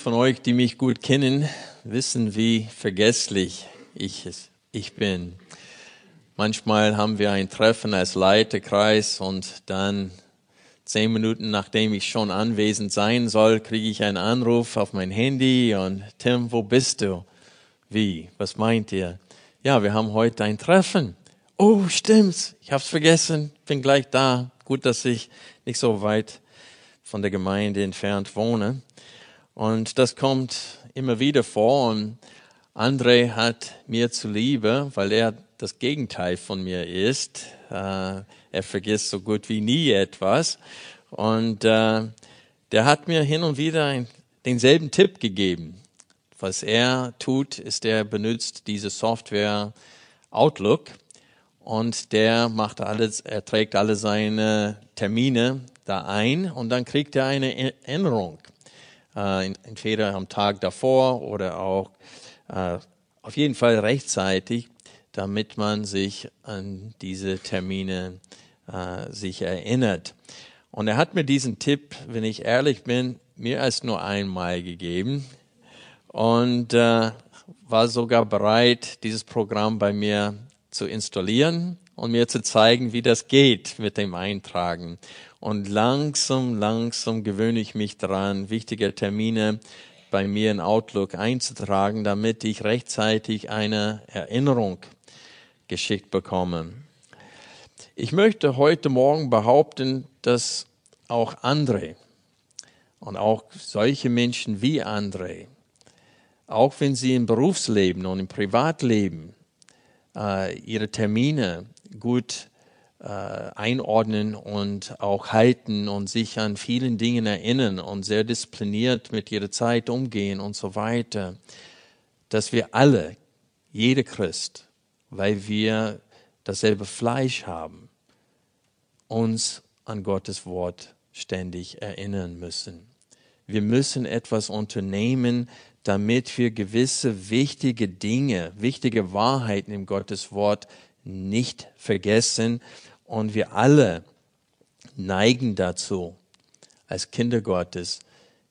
Von euch, die mich gut kennen, wissen, wie vergesslich ich, ich bin. Manchmal haben wir ein Treffen als Leiterkreis und dann zehn Minuten nachdem ich schon anwesend sein soll, kriege ich einen Anruf auf mein Handy und Tim, wo bist du? Wie? Was meint ihr? Ja, wir haben heute ein Treffen. Oh, stimmt's. Ich hab's vergessen. Bin gleich da. Gut, dass ich nicht so weit von der Gemeinde entfernt wohne. Und das kommt immer wieder vor. Und André hat mir zuliebe, weil er das Gegenteil von mir ist. Äh, er vergisst so gut wie nie etwas. Und äh, der hat mir hin und wieder ein, denselben Tipp gegeben. Was er tut, ist, er benutzt diese Software Outlook und der macht alles, er trägt alle seine Termine da ein und dann kriegt er eine Erinnerung äh, entweder am Tag davor oder auch äh, auf jeden Fall rechtzeitig, damit man sich an diese Termine äh, sich erinnert. Und er hat mir diesen Tipp, wenn ich ehrlich bin, mehr als nur einmal gegeben und äh, war sogar bereit, dieses Programm bei mir zu installieren und mir zu zeigen, wie das geht mit dem Eintragen. Und langsam, langsam gewöhne ich mich daran, wichtige Termine bei mir in Outlook einzutragen, damit ich rechtzeitig eine Erinnerung geschickt bekomme. Ich möchte heute Morgen behaupten, dass auch andere und auch solche Menschen wie André, auch wenn sie im Berufsleben und im Privatleben äh, ihre Termine gut äh, einordnen und auch halten und sich an vielen Dingen erinnern und sehr diszipliniert mit ihrer Zeit umgehen und so weiter, dass wir alle, jeder Christ, weil wir dasselbe Fleisch haben, uns an Gottes Wort ständig erinnern müssen. Wir müssen etwas unternehmen, damit wir gewisse wichtige Dinge, wichtige Wahrheiten im Gottes Wort nicht vergessen und wir alle neigen dazu, als Kinder Gottes,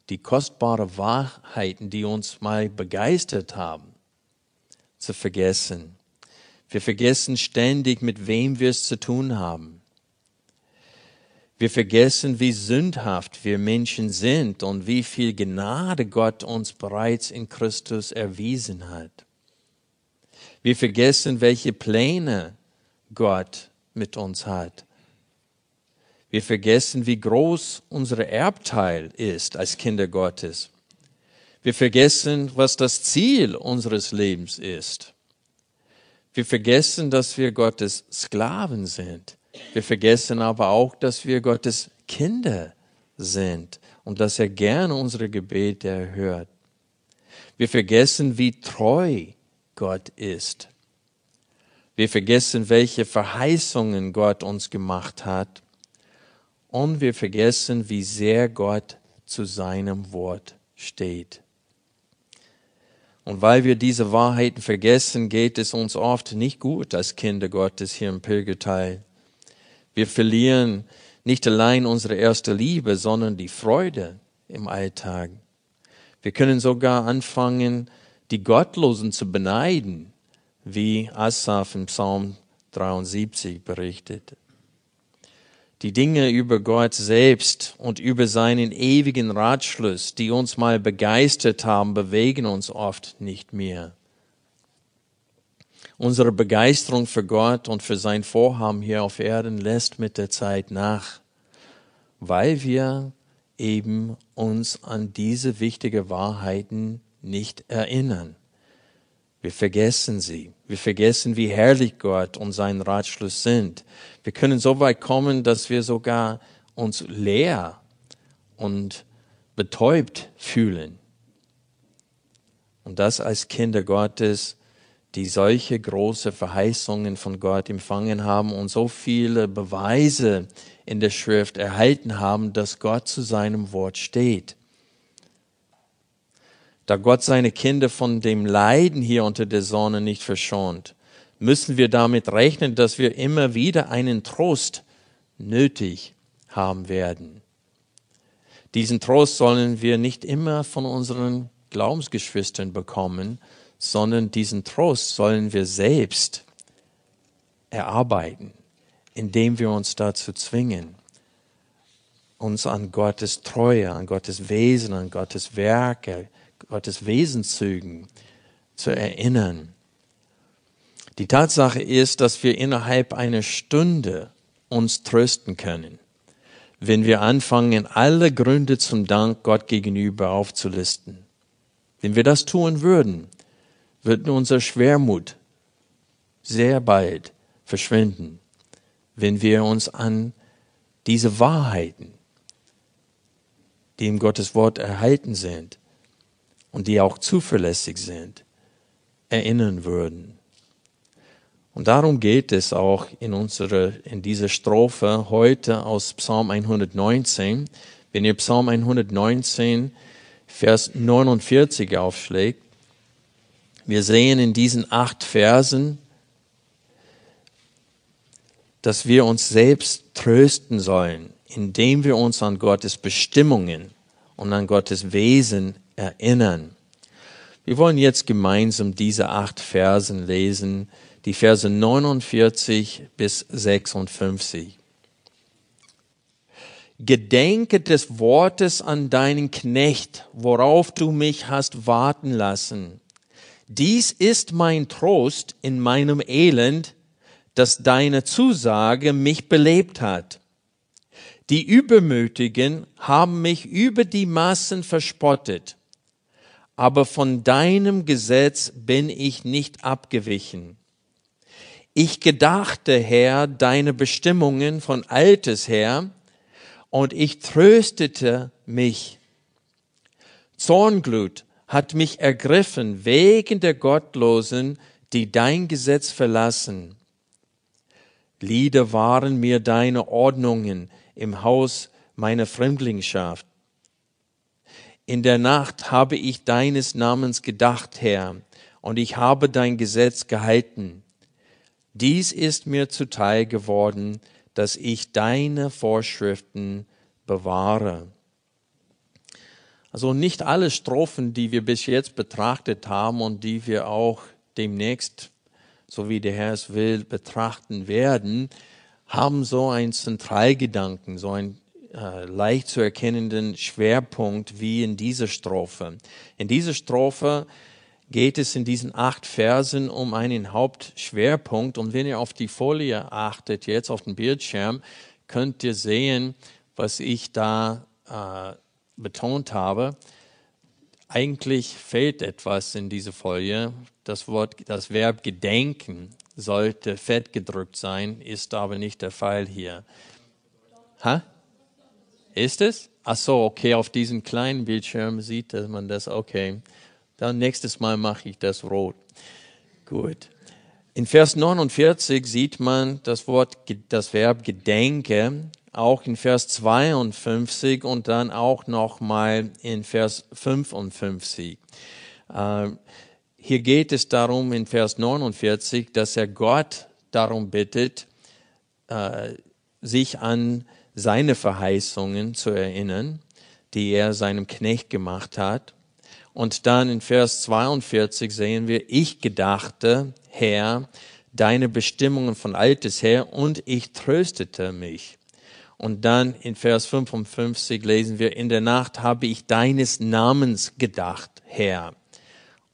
die kostbare Wahrheiten, die uns mal begeistert haben, zu vergessen. Wir vergessen ständig, mit wem wir es zu tun haben. Wir vergessen, wie sündhaft wir Menschen sind und wie viel Gnade Gott uns bereits in Christus erwiesen hat. Wir vergessen, welche Pläne Gott mit uns hat. Wir vergessen, wie groß unser Erbteil ist als Kinder Gottes. Wir vergessen, was das Ziel unseres Lebens ist. Wir vergessen, dass wir Gottes Sklaven sind. Wir vergessen aber auch, dass wir Gottes Kinder sind und dass er gerne unsere Gebete erhört. Wir vergessen, wie treu Gott ist. Wir vergessen, welche Verheißungen Gott uns gemacht hat. Und wir vergessen, wie sehr Gott zu seinem Wort steht. Und weil wir diese Wahrheiten vergessen, geht es uns oft nicht gut als Kinder Gottes hier im Pilgerteil. Wir verlieren nicht allein unsere erste Liebe, sondern die Freude im Alltag. Wir können sogar anfangen, die Gottlosen zu beneiden, wie Asaf im Psalm 73 berichtet. Die Dinge über Gott selbst und über seinen ewigen Ratschluss, die uns mal begeistert haben, bewegen uns oft nicht mehr. Unsere Begeisterung für Gott und für sein Vorhaben hier auf Erden lässt mit der Zeit nach, weil wir eben uns an diese wichtigen Wahrheiten nicht erinnern. Wir vergessen sie. Wir vergessen, wie herrlich Gott und sein Ratschluss sind. Wir können so weit kommen, dass wir sogar uns leer und betäubt fühlen. Und das als Kinder Gottes, die solche große Verheißungen von Gott empfangen haben und so viele Beweise in der Schrift erhalten haben, dass Gott zu seinem Wort steht. Da Gott seine Kinder von dem Leiden hier unter der Sonne nicht verschont, müssen wir damit rechnen, dass wir immer wieder einen Trost nötig haben werden. Diesen Trost sollen wir nicht immer von unseren Glaubensgeschwistern bekommen, sondern diesen Trost sollen wir selbst erarbeiten, indem wir uns dazu zwingen, uns an Gottes Treue, an Gottes Wesen, an Gottes Werke, Gottes Wesenszügen zu erinnern. Die Tatsache ist, dass wir innerhalb einer Stunde uns trösten können wenn wir anfangen, alle Gründe zum Dank Gott gegenüber aufzulisten. Wenn wir das tun würden, wird unser Schwermut sehr bald verschwinden, wenn wir uns an diese Wahrheiten, die im Gottes Wort erhalten sind und die auch zuverlässig sind, erinnern würden. Und darum geht es auch in unserer, in dieser Strophe heute aus Psalm 119. Wenn ihr Psalm 119, Vers 49 aufschlägt, wir sehen in diesen acht Versen, dass wir uns selbst trösten sollen, indem wir uns an Gottes Bestimmungen und an Gottes Wesen erinnern. Wir wollen jetzt gemeinsam diese acht Versen lesen, die Verse 49 bis 56. Gedenke des Wortes an deinen Knecht, worauf du mich hast warten lassen. Dies ist mein Trost in meinem Elend, dass deine Zusage mich belebt hat. Die Übermütigen haben mich über die Massen verspottet, aber von deinem Gesetz bin ich nicht abgewichen. Ich gedachte, Herr, deine Bestimmungen von altes her, und ich tröstete mich. Zornglut hat mich ergriffen wegen der Gottlosen, die dein Gesetz verlassen. Lieder waren mir deine Ordnungen im Haus meiner Fremdlingschaft. In der Nacht habe ich deines Namens gedacht, Herr, und ich habe dein Gesetz gehalten. Dies ist mir zuteil geworden, dass ich deine Vorschriften bewahre. Also nicht alle Strophen, die wir bis jetzt betrachtet haben und die wir auch demnächst, so wie der Herr es will, betrachten werden, haben so einen Zentralgedanken, so einen äh, leicht zu erkennenden Schwerpunkt wie in dieser Strophe. In dieser Strophe geht es in diesen acht Versen um einen Hauptschwerpunkt. Und wenn ihr auf die Folie achtet, jetzt auf dem Bildschirm, könnt ihr sehen, was ich da äh, betont habe. Eigentlich fehlt etwas in diese Folie. Das Wort, das Verb gedenken sollte fett gedrückt sein, ist aber nicht der Fall hier. Ha? Ist es? Ach so, okay, auf diesem kleinen Bildschirm sieht man das, okay. Dann nächstes Mal mache ich das rot. Gut. In Vers 49 sieht man das Wort, das Verb gedenke, auch in Vers 52 und dann auch nochmal in Vers 55. Äh, hier geht es darum in Vers 49, dass er Gott darum bittet, äh, sich an seine Verheißungen zu erinnern, die er seinem Knecht gemacht hat. Und dann in Vers 42 sehen wir, ich gedachte, Herr, deine Bestimmungen von altes her und ich tröstete mich. Und dann in Vers 55 lesen wir, in der Nacht habe ich deines Namens gedacht, Herr,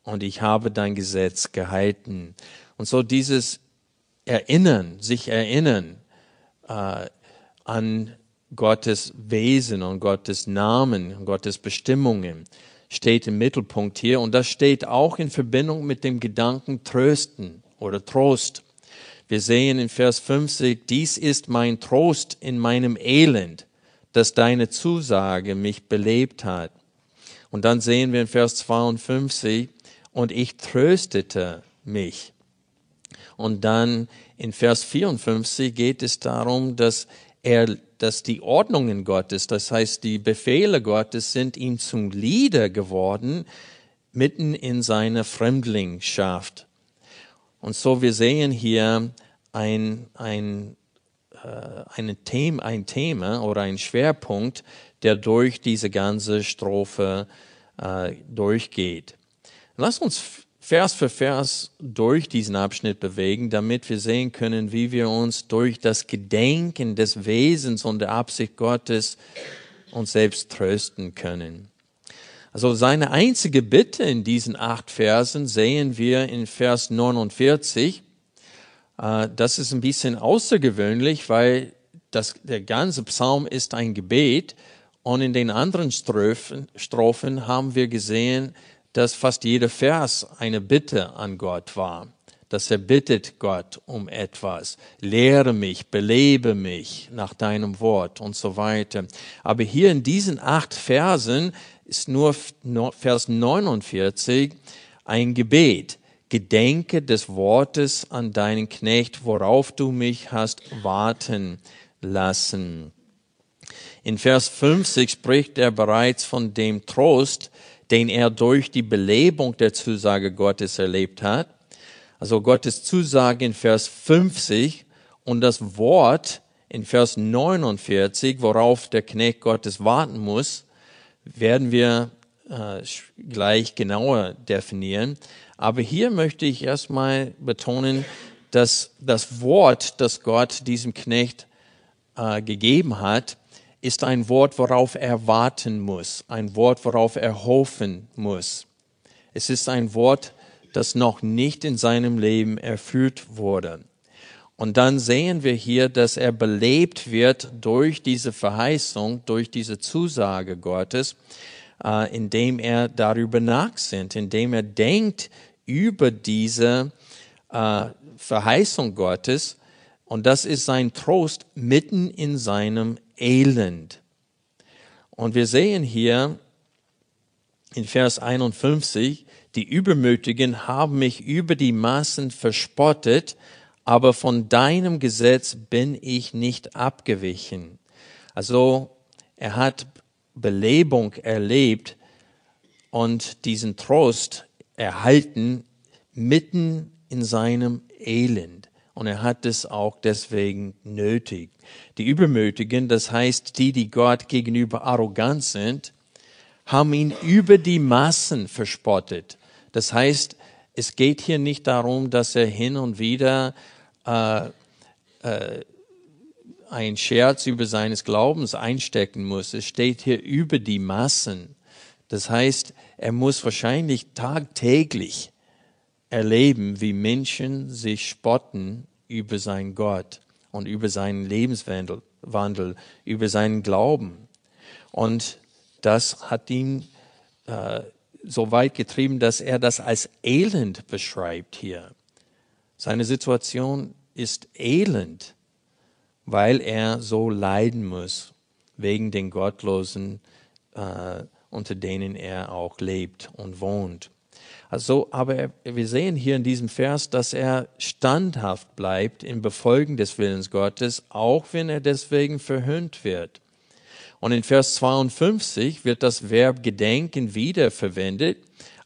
und ich habe dein Gesetz gehalten. Und so dieses Erinnern, sich erinnern äh, an Gottes Wesen und Gottes Namen und Gottes Bestimmungen steht im Mittelpunkt hier und das steht auch in Verbindung mit dem Gedanken trösten oder Trost. Wir sehen in Vers 50, dies ist mein Trost in meinem Elend, dass deine Zusage mich belebt hat. Und dann sehen wir in Vers 52, und ich tröstete mich. Und dann in Vers 54 geht es darum, dass er, dass die Ordnungen Gottes, das heißt die Befehle Gottes sind ihm zum Lieder geworden, mitten in seiner Fremdlingschaft. Und so wir sehen hier ein, ein, äh, Thema, ein Thema oder ein Schwerpunkt, der durch diese ganze Strophe äh, durchgeht. Lass uns Vers für Vers durch diesen Abschnitt bewegen, damit wir sehen können, wie wir uns durch das Gedenken des Wesens und der Absicht Gottes uns selbst trösten können. Also seine einzige Bitte in diesen acht Versen sehen wir in Vers 49. Äh, das ist ein bisschen außergewöhnlich, weil das, der ganze Psalm ist ein Gebet und in den anderen Strophen, Strophen haben wir gesehen, dass fast jeder Vers eine Bitte an Gott war. Dass er bittet Gott um etwas. Lehre mich, belebe mich nach deinem Wort und so weiter. Aber hier in diesen acht Versen ist nur Vers 49 ein Gebet. Gedenke des Wortes an deinen Knecht, worauf du mich hast warten lassen. In Vers 50 spricht er bereits von dem Trost, den er durch die Belebung der Zusage Gottes erlebt hat. Also Gottes Zusage in Vers 50 und das Wort in Vers 49, worauf der Knecht Gottes warten muss, werden wir äh, gleich genauer definieren. Aber hier möchte ich erstmal betonen, dass das Wort, das Gott diesem Knecht äh, gegeben hat, ist ein Wort, worauf er warten muss, ein Wort, worauf er hoffen muss. Es ist ein Wort, das noch nicht in seinem Leben erfüllt wurde. Und dann sehen wir hier, dass er belebt wird durch diese Verheißung, durch diese Zusage Gottes, äh, indem er darüber nachsinnt, indem er denkt über diese äh, Verheißung Gottes. Und das ist sein Trost mitten in seinem Elend. Und wir sehen hier in Vers 51, die Übermütigen haben mich über die Maßen verspottet, aber von deinem Gesetz bin ich nicht abgewichen. Also er hat Belebung erlebt und diesen Trost erhalten mitten in seinem Elend. Und er hat es auch deswegen nötig. Die Übermütigen, das heißt die, die Gott gegenüber arrogant sind, haben ihn über die Massen verspottet. Das heißt, es geht hier nicht darum, dass er hin und wieder äh, äh, ein Scherz über seines Glaubens einstecken muss. Es steht hier über die Massen. Das heißt, er muss wahrscheinlich tagtäglich erleben, wie Menschen sich spotten über sein Gott und über seinen Lebenswandel, Wandel, über seinen Glauben. Und das hat ihn äh, so weit getrieben, dass er das als Elend beschreibt hier. Seine Situation ist elend, weil er so leiden muss wegen den Gottlosen, äh, unter denen er auch lebt und wohnt. Also, aber wir sehen hier in diesem Vers, dass er standhaft bleibt im Befolgen des Willens Gottes, auch wenn er deswegen verhöhnt wird. Und in Vers 52 wird das Verb gedenken wieder verwendet,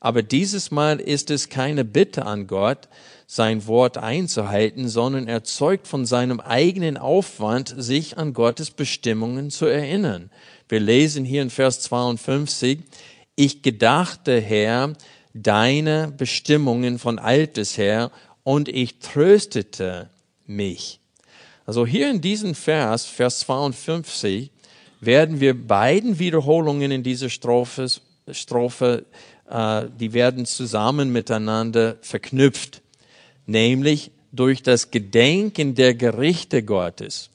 aber dieses Mal ist es keine Bitte an Gott, sein Wort einzuhalten, sondern er zeugt von seinem eigenen Aufwand, sich an Gottes Bestimmungen zu erinnern. Wir lesen hier in Vers 52, ich gedachte, Herr, deine Bestimmungen von altes her und ich tröstete mich. Also hier in diesem Vers, Vers 52, werden wir beiden Wiederholungen in dieser Strophe, Strophe äh, die werden zusammen miteinander verknüpft, nämlich durch das Gedenken der Gerichte Gottes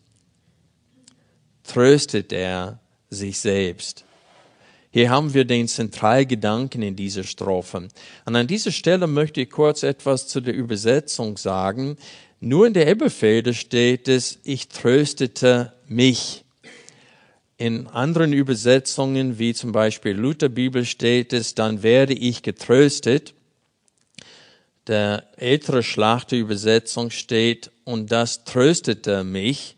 tröstet er sich selbst. Hier haben wir den Zentralgedanken in dieser Strophe. Und an dieser Stelle möchte ich kurz etwas zu der Übersetzung sagen. Nur in der Elberfelder steht es, ich tröstete mich. In anderen Übersetzungen, wie zum Beispiel Lutherbibel, steht es, dann werde ich getröstet. Der ältere Schlachterübersetzung steht, und das tröstete mich.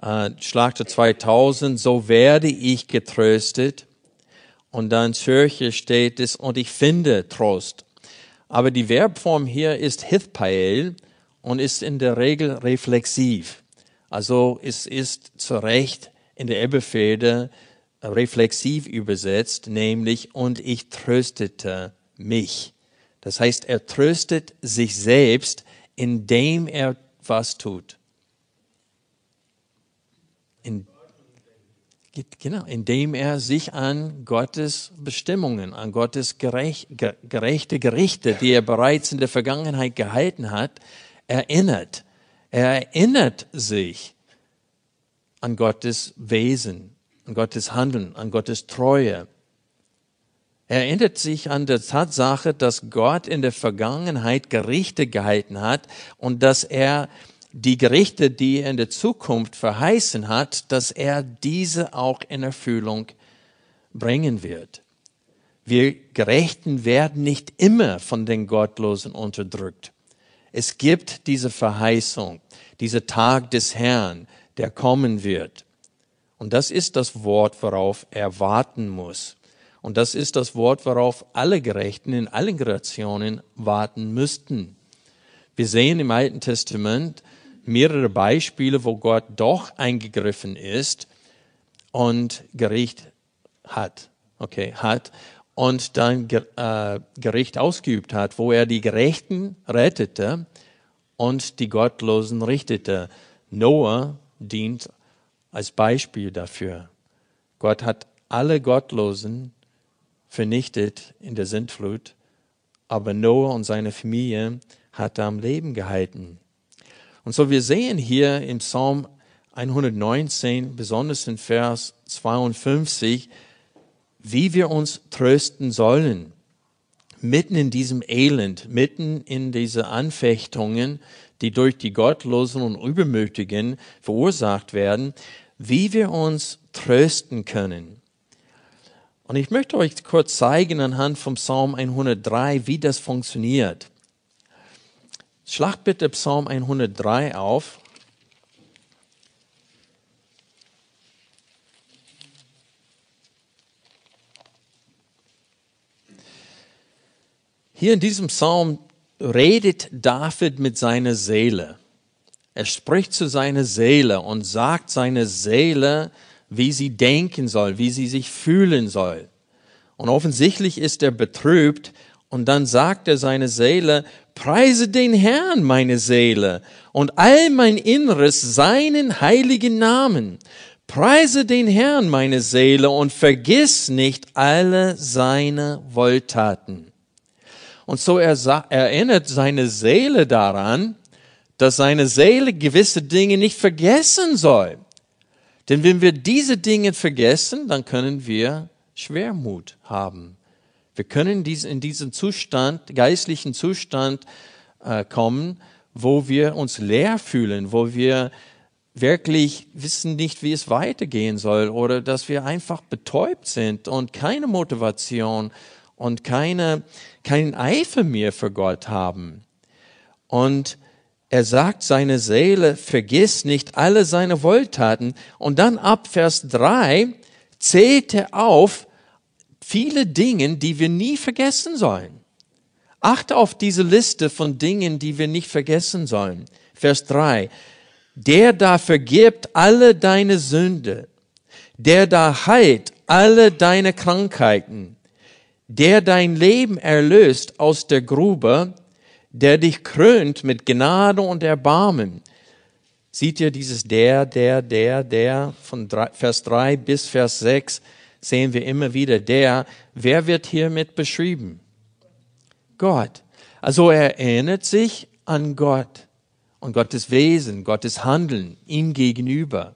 Äh, Schlachter 2000, so werde ich getröstet. Und dann Zürcher steht es, und ich finde Trost. Aber die Verbform hier ist Hithpael und ist in der Regel reflexiv. Also es ist zu Recht in der Elberfelder reflexiv übersetzt, nämlich und ich tröstete mich. Das heißt, er tröstet sich selbst, indem er was tut. Genau, indem er sich an Gottes Bestimmungen, an Gottes gerecht, gerechte Gerichte, die er bereits in der Vergangenheit gehalten hat, erinnert. Er erinnert sich an Gottes Wesen, an Gottes Handeln, an Gottes Treue. Er erinnert sich an der Tatsache, dass Gott in der Vergangenheit Gerichte gehalten hat und dass er die Gerichte, die er in der Zukunft verheißen hat, dass er diese auch in Erfüllung bringen wird. Wir Gerechten werden nicht immer von den Gottlosen unterdrückt. Es gibt diese Verheißung, dieser Tag des Herrn, der kommen wird. Und das ist das Wort, worauf er warten muss. Und das ist das Wort, worauf alle Gerechten in allen Generationen warten müssten. Wir sehen im Alten Testament mehrere Beispiele, wo Gott doch eingegriffen ist und Gericht hat. Okay, hat und dann äh, Gericht ausgeübt hat, wo er die Gerechten rettete und die Gottlosen richtete. Noah dient als Beispiel dafür. Gott hat alle Gottlosen vernichtet in der Sintflut, aber Noah und seine Familie hat er am Leben gehalten. Und so wir sehen hier im Psalm 119, besonders in Vers 52, wie wir uns trösten sollen. Mitten in diesem Elend, mitten in diese Anfechtungen, die durch die Gottlosen und Übermütigen verursacht werden, wie wir uns trösten können. Und ich möchte euch kurz zeigen anhand vom Psalm 103, wie das funktioniert. Schlag bitte Psalm 103 auf. Hier in diesem Psalm redet David mit seiner Seele. Er spricht zu seiner Seele und sagt seiner Seele, wie sie denken soll, wie sie sich fühlen soll. Und offensichtlich ist er betrübt und dann sagt er seine Seele, preise den Herrn, meine Seele, und all mein Inneres seinen heiligen Namen. Preise den Herrn, meine Seele, und vergiss nicht alle seine Wohltaten. Und so er erinnert seine Seele daran, dass seine Seele gewisse Dinge nicht vergessen soll. Denn wenn wir diese Dinge vergessen, dann können wir Schwermut haben. Wir können in diesen Zustand, geistlichen Zustand äh, kommen, wo wir uns leer fühlen, wo wir wirklich wissen nicht, wie es weitergehen soll oder dass wir einfach betäubt sind und keine Motivation und keine, keinen Eifer mehr für Gott haben. Und er sagt seine Seele, vergiss nicht alle seine Wohltaten. Und dann ab Vers 3 zählt er auf viele Dinge, die wir nie vergessen sollen. Achte auf diese Liste von Dingen, die wir nicht vergessen sollen. Vers 3. Der da vergibt alle deine Sünde, der da heilt alle deine Krankheiten, der dein Leben erlöst aus der Grube, der dich krönt mit Gnade und Erbarmen. Seht ihr dieses der, der, der, der von Vers 3 bis Vers 6 sehen wir immer wieder der. Wer wird hiermit beschrieben? Gott. Also er erinnert sich an Gott und Gottes Wesen, Gottes Handeln ihm gegenüber.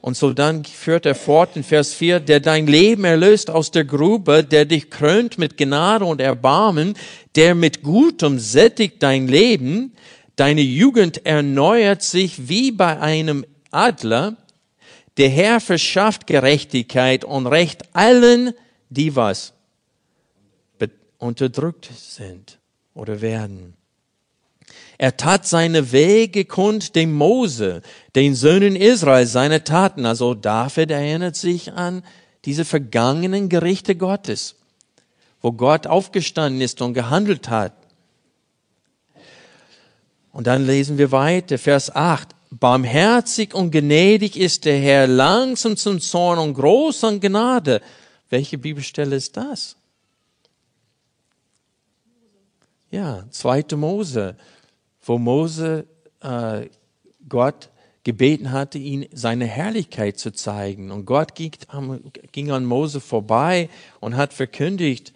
Und so dann führt er fort in Vers 4, der dein Leben erlöst aus der Grube, der dich krönt mit Gnade und Erbarmen, der mit Gutem sättigt dein Leben, deine Jugend erneuert sich wie bei einem Adler, der Herr verschafft Gerechtigkeit und Recht allen, die was unterdrückt sind oder werden. Er tat seine Wege kund dem Mose, den Söhnen Israel, seine Taten. Also David erinnert sich an diese vergangenen Gerichte Gottes, wo Gott aufgestanden ist und gehandelt hat. Und dann lesen wir weiter, Vers 8. Barmherzig und gnädig ist der Herr, langsam zum Zorn und groß an Gnade. Welche Bibelstelle ist das? Ja, zweite Mose, wo Mose äh, Gott gebeten hatte, ihn seine Herrlichkeit zu zeigen. Und Gott ging, ging an Mose vorbei und hat verkündigt,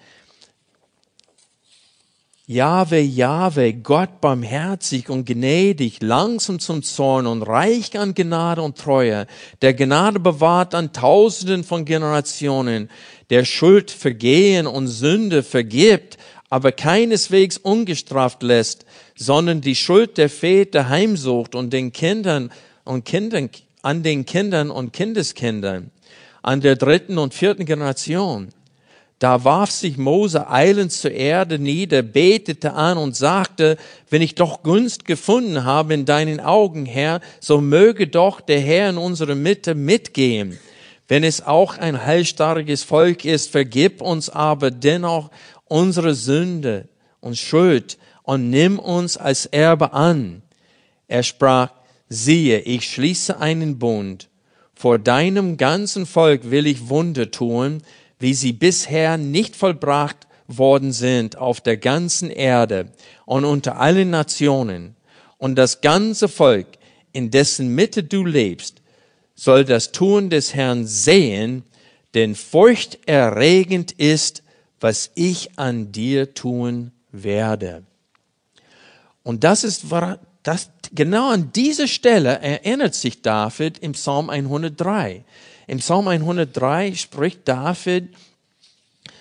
Jahwe, Jahwe, Gott barmherzig und gnädig, langsam zum Zorn und reich an Gnade und Treue, der Gnade bewahrt an Tausenden von Generationen, der Schuld, Vergehen und Sünde vergibt, aber keineswegs ungestraft lässt, sondern die Schuld der Väter heimsucht und den Kindern und Kindern, an den Kindern und Kindeskindern, an der dritten und vierten Generation. Da warf sich Mose eilend zur Erde nieder, betete an und sagte, wenn ich doch Gunst gefunden habe in deinen Augen, Herr, so möge doch der Herr in unsere Mitte mitgehen. Wenn es auch ein heilstarriges Volk ist, vergib uns aber dennoch unsere Sünde und Schuld und nimm uns als Erbe an. Er sprach, siehe, ich schließe einen Bund. Vor deinem ganzen Volk will ich Wunder tun, wie sie bisher nicht vollbracht worden sind auf der ganzen Erde und unter allen Nationen. Und das ganze Volk, in dessen Mitte du lebst, soll das Tun des Herrn sehen, denn furchterregend ist, was ich an dir tun werde. Und das ist, das, genau an diese Stelle erinnert sich David im Psalm 103. Im Psalm 103 spricht David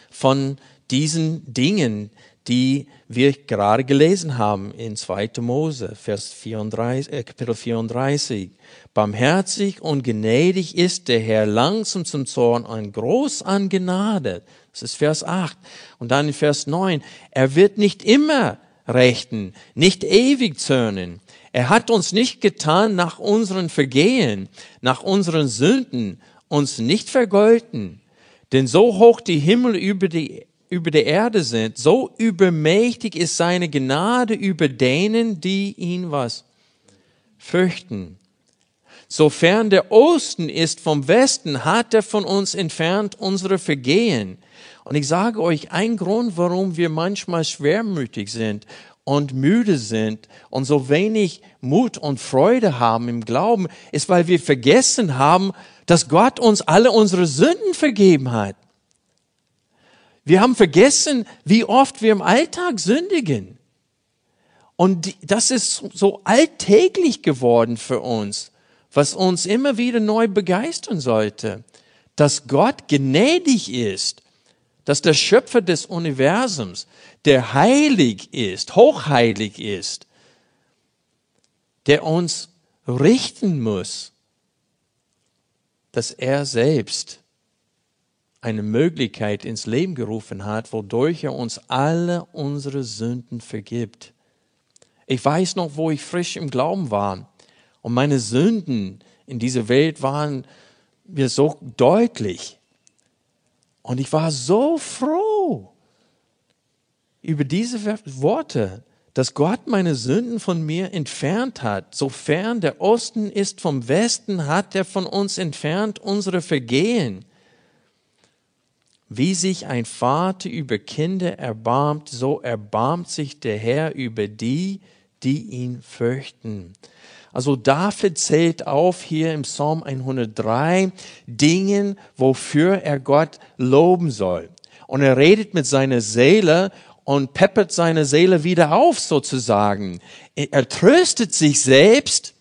von diesen Dingen, die wir gerade gelesen haben in 2. Mose, Vers 34, äh, Kapitel 34. Barmherzig und gnädig ist der Herr, langsam zum Zorn und groß an Gnade. Das ist Vers 8. Und dann in Vers 9. Er wird nicht immer rechten, nicht ewig zürnen. Er hat uns nicht getan nach unseren Vergehen, nach unseren Sünden, uns nicht vergolten. Denn so hoch die Himmel über die, über die Erde sind, so übermächtig ist seine Gnade über denen, die ihn was? Fürchten. Sofern der Osten ist vom Westen, hat er von uns entfernt unsere Vergehen. Und ich sage euch, ein Grund, warum wir manchmal schwermütig sind und müde sind und so wenig Mut und Freude haben im Glauben, ist, weil wir vergessen haben, dass Gott uns alle unsere Sünden vergeben hat. Wir haben vergessen, wie oft wir im Alltag sündigen. Und das ist so alltäglich geworden für uns, was uns immer wieder neu begeistern sollte, dass Gott gnädig ist, dass der Schöpfer des Universums, der heilig ist, hochheilig ist, der uns richten muss, dass er selbst eine Möglichkeit ins Leben gerufen hat, wodurch er uns alle unsere Sünden vergibt. Ich weiß noch, wo ich frisch im Glauben war und meine Sünden in dieser Welt waren mir so deutlich. Und ich war so froh über diese Worte, dass Gott meine Sünden von mir entfernt hat. Sofern der Osten ist vom Westen, hat er von uns entfernt unsere Vergehen. Wie sich ein Vater über Kinder erbarmt, so erbarmt sich der Herr über die, die ihn fürchten. Also David zählt auf hier im Psalm 103 Dingen, wofür er Gott loben soll. Und er redet mit seiner Seele und peppert seine Seele wieder auf sozusagen. Er tröstet sich selbst,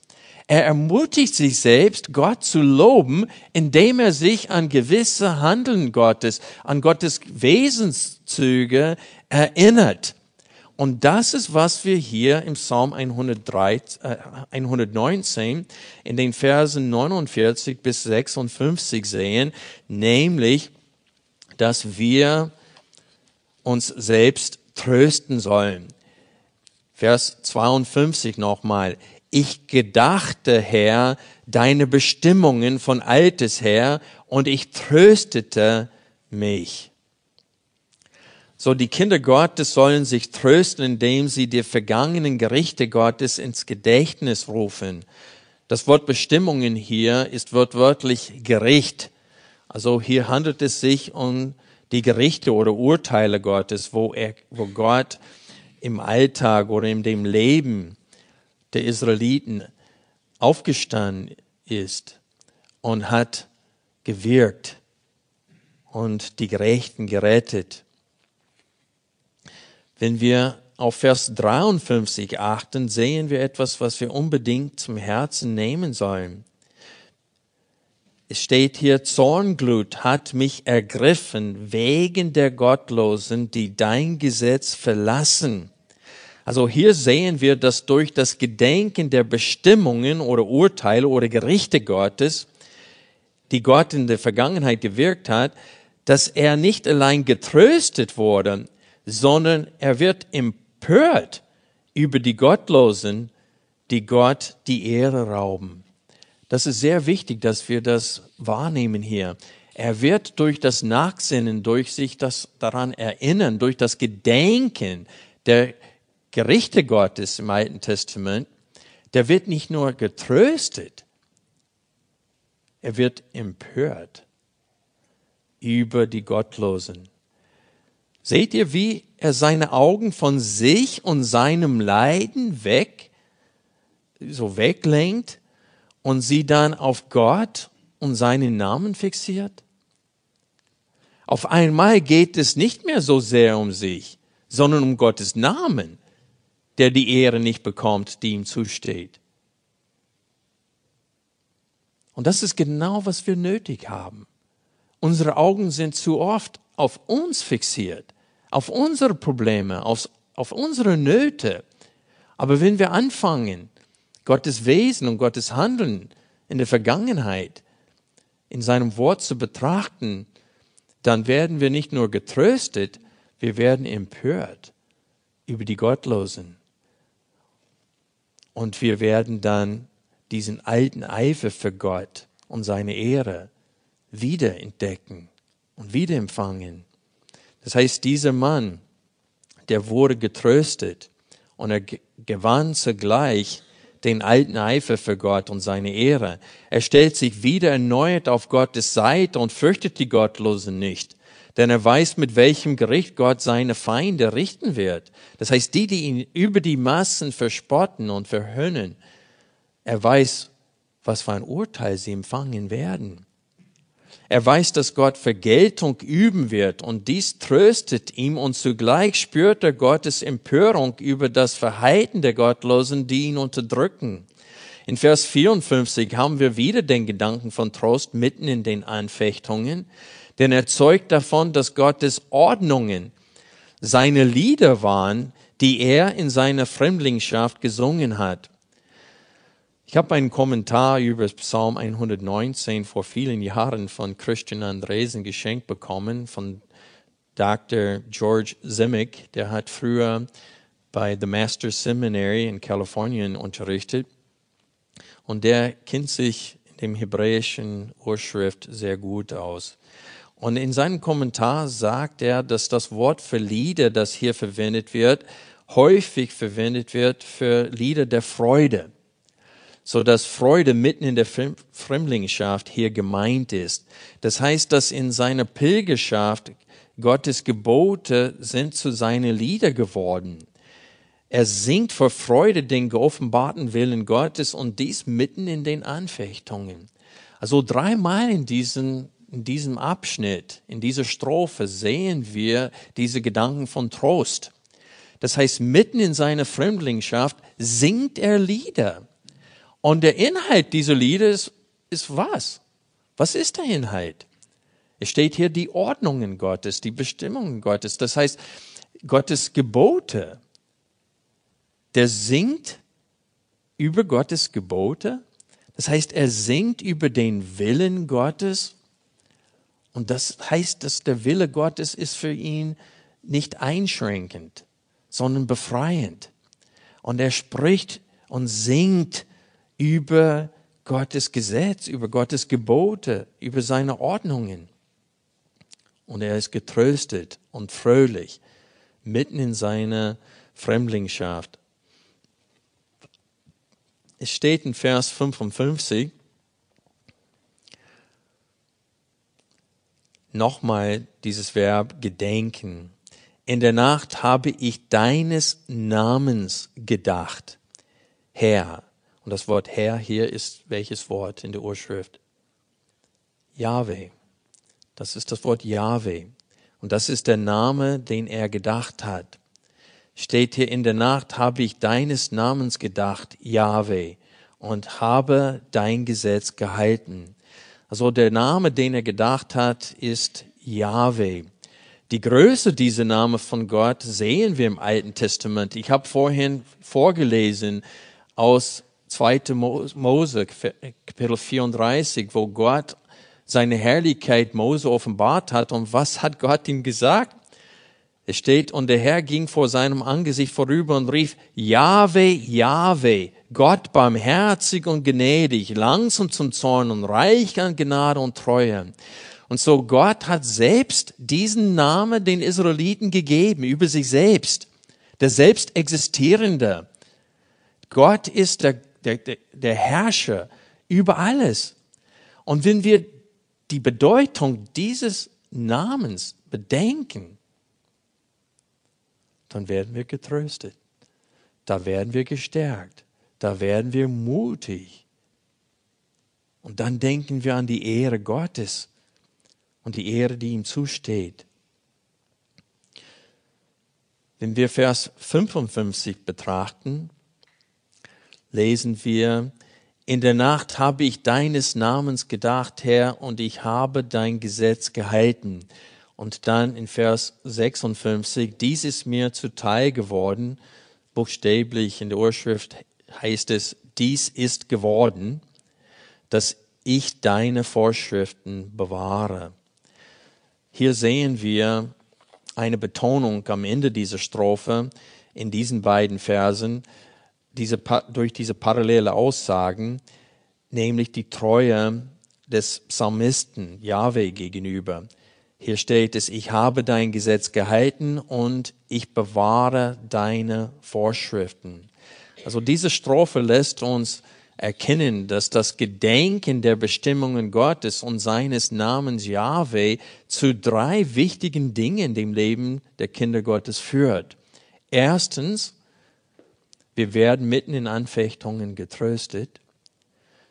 er ermutigt sich selbst, Gott zu loben, indem er sich an gewisse Handeln Gottes, an Gottes Wesenszüge erinnert. Und das ist, was wir hier im Psalm 103, äh, 119 in den Versen 49 bis 56 sehen, nämlich, dass wir uns selbst trösten sollen. Vers 52 nochmal. Ich gedachte, Herr, deine Bestimmungen von altes her und ich tröstete mich. So, die Kinder Gottes sollen sich trösten, indem sie die vergangenen Gerichte Gottes ins Gedächtnis rufen. Das Wort Bestimmungen hier ist wortwörtlich Gericht. Also hier handelt es sich um die Gerichte oder Urteile Gottes, wo, er, wo Gott im Alltag oder in dem Leben der Israeliten aufgestanden ist und hat gewirkt und die Gerechten gerettet. Wenn wir auf Vers 53 achten, sehen wir etwas, was wir unbedingt zum Herzen nehmen sollen. Es steht hier, Zornglut hat mich ergriffen wegen der Gottlosen, die dein Gesetz verlassen. Also hier sehen wir, dass durch das Gedenken der Bestimmungen oder Urteile oder Gerichte Gottes, die Gott in der Vergangenheit gewirkt hat, dass er nicht allein getröstet wurde, sondern er wird empört über die Gottlosen, die Gott die Ehre rauben. Das ist sehr wichtig, dass wir das wahrnehmen hier. Er wird durch das Nachsinnen, durch sich das daran erinnern, durch das Gedenken der Gerichte Gottes im Alten Testament, der wird nicht nur getröstet, er wird empört über die Gottlosen. Seht ihr, wie er seine Augen von sich und seinem Leiden weg, so weglenkt und sie dann auf Gott und seinen Namen fixiert? Auf einmal geht es nicht mehr so sehr um sich, sondern um Gottes Namen, der die Ehre nicht bekommt, die ihm zusteht. Und das ist genau, was wir nötig haben. Unsere Augen sind zu oft auf uns fixiert, auf unsere Probleme, auf, auf unsere Nöte. Aber wenn wir anfangen, Gottes Wesen und Gottes Handeln in der Vergangenheit in seinem Wort zu betrachten, dann werden wir nicht nur getröstet, wir werden empört über die Gottlosen. Und wir werden dann diesen alten Eifer für Gott und seine Ehre wiederentdecken und wiederempfangen. Das heißt, dieser Mann, der wurde getröstet und er gewann zugleich den alten Eifer für Gott und seine Ehre. Er stellt sich wieder erneut auf Gottes Seite und fürchtet die Gottlosen nicht, denn er weiß, mit welchem Gericht Gott seine Feinde richten wird. Das heißt, die, die ihn über die Massen verspotten und verhöhnen, er weiß, was für ein Urteil sie empfangen werden. Er weiß, dass Gott Vergeltung üben wird und dies tröstet ihm und zugleich spürt er Gottes Empörung über das Verhalten der Gottlosen, die ihn unterdrücken. In Vers 54 haben wir wieder den Gedanken von Trost mitten in den Anfechtungen, denn er zeugt davon, dass Gottes Ordnungen seine Lieder waren, die er in seiner Fremdlingschaft gesungen hat. Ich habe einen Kommentar über Psalm 119 vor vielen Jahren von Christian Andresen geschenkt bekommen, von Dr. George Zimick. Der hat früher bei The Master Seminary in Kalifornien unterrichtet. Und der kennt sich in dem hebräischen Urschrift sehr gut aus. Und in seinem Kommentar sagt er, dass das Wort für Lieder, das hier verwendet wird, häufig verwendet wird für Lieder der Freude so dass Freude mitten in der Fremdlingschaft hier gemeint ist. Das heißt, dass in seiner Pilgerschaft Gottes Gebote sind zu seinen Lieder geworden. Er singt vor Freude den geoffenbarten Willen Gottes und dies mitten in den Anfechtungen. Also dreimal in diesem, in diesem Abschnitt, in dieser Strophe sehen wir diese Gedanken von Trost. Das heißt, mitten in seiner Fremdlingschaft singt er Lieder. Und der Inhalt dieser Lieder ist, ist was? Was ist der Inhalt? Es steht hier die Ordnungen Gottes, die Bestimmungen Gottes. Das heißt, Gottes Gebote. Der singt über Gottes Gebote. Das heißt, er singt über den Willen Gottes. Und das heißt, dass der Wille Gottes ist für ihn nicht einschränkend, sondern befreiend. Und er spricht und singt über Gottes Gesetz, über Gottes Gebote, über seine Ordnungen. Und er ist getröstet und fröhlich mitten in seiner Fremdlingschaft. Es steht in Vers 55, nochmal dieses Verb gedenken. In der Nacht habe ich deines Namens gedacht, Herr. Und das Wort Herr hier ist welches Wort in der Urschrift? Yahweh. Das ist das Wort Yahweh. Und das ist der Name, den er gedacht hat. Steht hier in der Nacht habe ich deines Namens gedacht, Yahweh, und habe dein Gesetz gehalten. Also der Name, den er gedacht hat, ist Yahweh. Die Größe dieser Name von Gott sehen wir im Alten Testament. Ich habe vorhin vorgelesen aus 2. Mose, Kapitel 34, wo Gott seine Herrlichkeit Mose offenbart hat. Und was hat Gott ihm gesagt? Es steht, und der Herr ging vor seinem Angesicht vorüber und rief, Jahwe, Jahwe, Gott barmherzig und gnädig, langsam zum Zorn und reich an Gnade und Treue. Und so Gott hat selbst diesen Namen den Israeliten gegeben über sich selbst, der selbst existierende. Gott ist der, der, der Herrscher über alles. Und wenn wir die Bedeutung dieses Namens bedenken, dann werden wir getröstet. Da werden wir gestärkt. Da werden wir mutig. Und dann denken wir an die Ehre Gottes und die Ehre, die ihm zusteht. Wenn wir Vers 55 betrachten, lesen wir, in der Nacht habe ich deines Namens gedacht, Herr, und ich habe dein Gesetz gehalten. Und dann in Vers 56, dies ist mir zuteil geworden, buchstäblich in der Urschrift heißt es, dies ist geworden, dass ich deine Vorschriften bewahre. Hier sehen wir eine Betonung am Ende dieser Strophe in diesen beiden Versen, diese, durch diese parallele Aussagen, nämlich die Treue des Psalmisten Yahweh gegenüber. Hier steht es, ich habe dein Gesetz gehalten und ich bewahre deine Vorschriften. Also diese Strophe lässt uns erkennen, dass das Gedenken der Bestimmungen Gottes und seines Namens Yahweh zu drei wichtigen Dingen in dem Leben der Kinder Gottes führt. Erstens, wir werden mitten in Anfechtungen getröstet.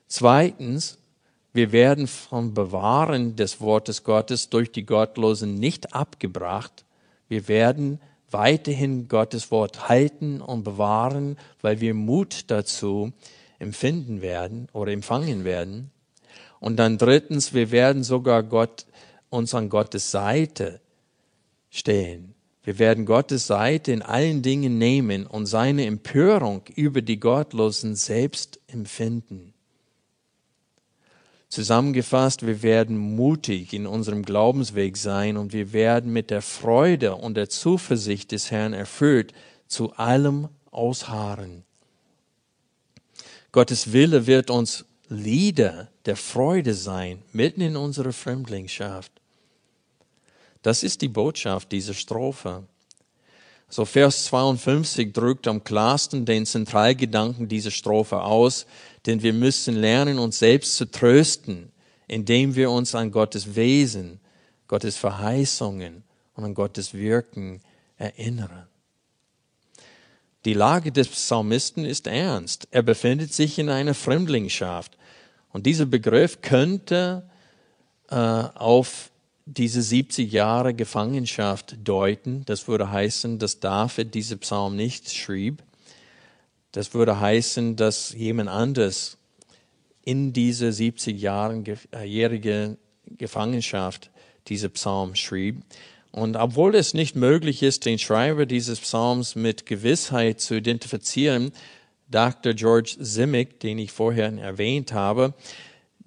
Zweitens, wir werden vom Bewahren des Wortes Gottes durch die Gottlosen nicht abgebracht. Wir werden weiterhin Gottes Wort halten und bewahren, weil wir Mut dazu empfinden werden oder empfangen werden. Und dann drittens, wir werden sogar Gott, uns an Gottes Seite stehen. Wir werden Gottes Seite in allen Dingen nehmen und seine Empörung über die Gottlosen selbst empfinden. Zusammengefasst, wir werden mutig in unserem Glaubensweg sein und wir werden mit der Freude und der Zuversicht des Herrn erfüllt zu allem ausharren. Gottes Wille wird uns Lieder der Freude sein, mitten in unserer Fremdlingschaft. Das ist die Botschaft dieser Strophe. So Vers 52 drückt am klarsten den Zentralgedanken dieser Strophe aus, denn wir müssen lernen, uns selbst zu trösten, indem wir uns an Gottes Wesen, Gottes Verheißungen und an Gottes Wirken erinnern. Die Lage des Psalmisten ist ernst. Er befindet sich in einer Fremdlingschaft. Und dieser Begriff könnte äh, auf diese 70 Jahre Gefangenschaft deuten. Das würde heißen, dass David diese Psalm nicht schrieb. Das würde heißen, dass jemand anders in diese 70 Jahren äh, jährige Gefangenschaft diese Psalm schrieb. Und obwohl es nicht möglich ist, den Schreiber dieses Psalms mit Gewissheit zu identifizieren, Dr. George Simic, den ich vorher erwähnt habe,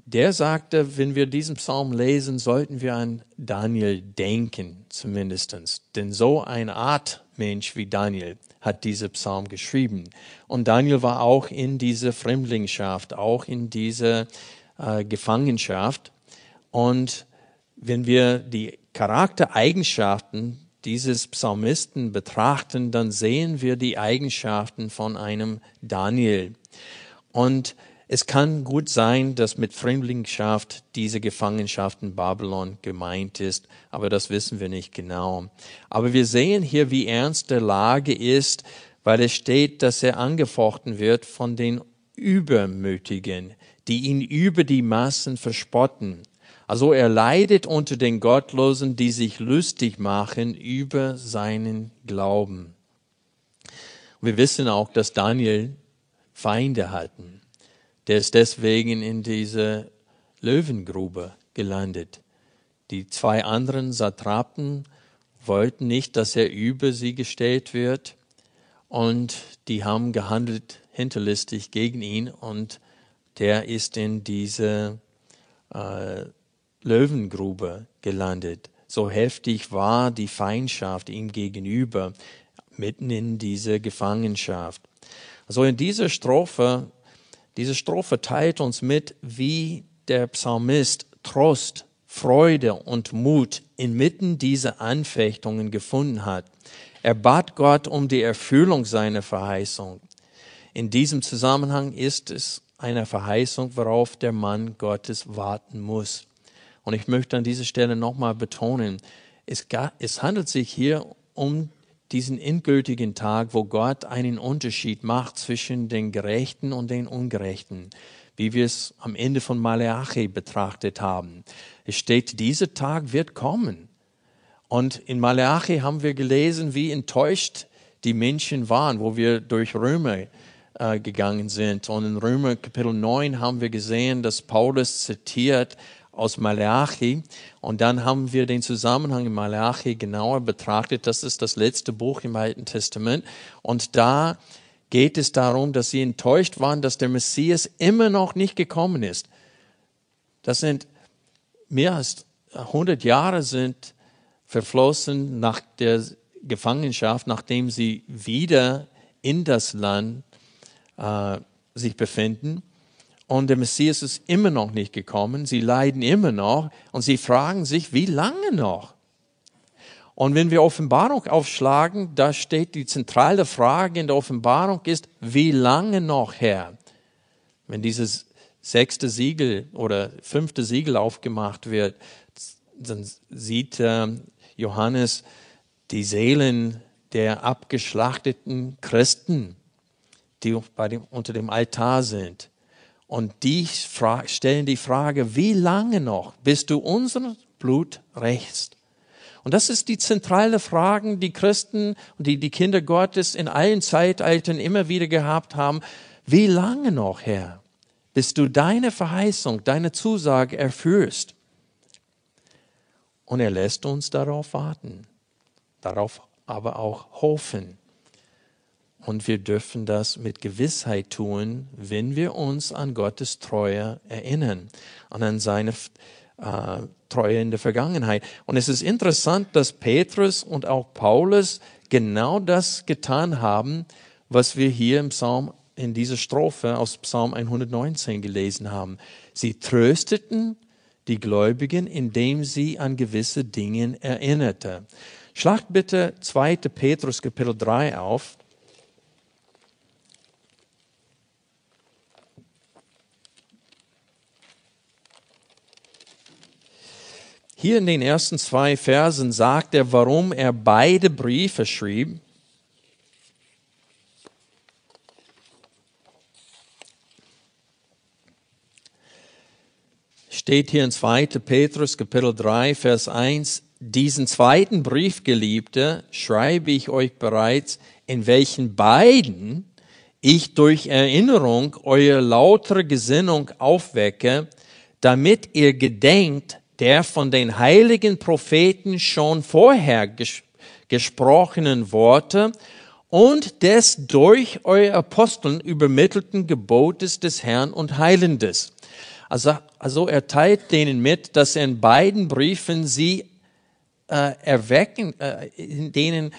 der sagte, wenn wir diesen Psalm lesen, sollten wir an Daniel denken. zumindestens. Denn so eine Art Mensch wie Daniel hat diese Psalm geschrieben. Und Daniel war auch in dieser Fremdlingschaft, auch in dieser äh, Gefangenschaft. Und wenn wir die Charaktereigenschaften dieses Psalmisten betrachten, dann sehen wir die Eigenschaften von einem Daniel. Und es kann gut sein, dass mit Fremdlingschaft diese Gefangenschaft in Babylon gemeint ist, aber das wissen wir nicht genau. Aber wir sehen hier, wie ernst der Lage ist, weil es steht, dass er angefochten wird von den Übermütigen, die ihn über die Massen verspotten. Also er leidet unter den Gottlosen, die sich lustig machen über seinen Glauben. Wir wissen auch, dass Daniel Feinde hatten. Der ist deswegen in diese Löwengrube gelandet. Die zwei anderen Satrapen wollten nicht, dass er über sie gestellt wird und die haben gehandelt hinterlistig gegen ihn und der ist in diese äh, Löwengrube gelandet. So heftig war die Feindschaft ihm gegenüber, mitten in diese Gefangenschaft. Also in dieser Strophe, diese Strophe teilt uns mit, wie der Psalmist Trost, Freude und Mut inmitten dieser Anfechtungen gefunden hat. Er bat Gott um die Erfüllung seiner Verheißung. In diesem Zusammenhang ist es eine Verheißung, worauf der Mann Gottes warten muss. Und ich möchte an dieser Stelle nochmal betonen, es, handelt sich hier um diesen endgültigen Tag, wo Gott einen Unterschied macht zwischen den Gerechten und den Ungerechten, wie wir es am Ende von Maleachi betrachtet haben. Es steht, dieser Tag wird kommen. Und in Maleachi haben wir gelesen, wie enttäuscht die Menschen waren, wo wir durch Römer äh, gegangen sind. Und in Römer Kapitel 9 haben wir gesehen, dass Paulus zitiert aus Malachi. Und dann haben wir den Zusammenhang in Malachi genauer betrachtet. Das ist das letzte Buch im Alten Testament. Und da geht es darum, dass sie enttäuscht waren, dass der Messias immer noch nicht gekommen ist. Das sind mehr als 100 Jahre sind verflossen nach der Gefangenschaft, nachdem sie wieder in das Land äh, sich befinden. Und der Messias ist immer noch nicht gekommen. Sie leiden immer noch und sie fragen sich, wie lange noch? Und wenn wir Offenbarung aufschlagen, da steht die zentrale Frage in der Offenbarung ist, wie lange noch, Herr? Wenn dieses sechste Siegel oder fünfte Siegel aufgemacht wird, dann sieht äh, Johannes die Seelen der abgeschlachteten Christen, die unter dem Altar sind. Und die stellen die Frage, wie lange noch, bis du unser Blut rächst? Und das ist die zentrale Frage, die Christen und die, die Kinder Gottes in allen Zeitaltern immer wieder gehabt haben. Wie lange noch, Herr, bis du deine Verheißung, deine Zusage erfüllst? Und er lässt uns darauf warten, darauf aber auch hoffen. Und wir dürfen das mit Gewissheit tun, wenn wir uns an Gottes Treue erinnern und an seine äh, Treue in der Vergangenheit. Und es ist interessant, dass Petrus und auch Paulus genau das getan haben, was wir hier im Psalm in dieser Strophe aus Psalm 119 gelesen haben. Sie trösteten die Gläubigen, indem sie an gewisse Dinge erinnerte. Schlagt bitte 2. Petrus Kapitel 3 auf. Hier in den ersten zwei Versen sagt er, warum er beide Briefe schrieb. Steht hier in 2. Petrus Kapitel 3, Vers 1, diesen zweiten Brief, Geliebte, schreibe ich euch bereits, in welchen beiden ich durch Erinnerung eure lautere Gesinnung aufwecke, damit ihr gedenkt, der von den heiligen Propheten schon vorher ges gesprochenen Worte und des durch eure Aposteln übermittelten Gebotes des Herrn und Heilendes. Also, also er teilt denen mit, dass er in beiden Briefen sie äh, erwecken, äh, in denen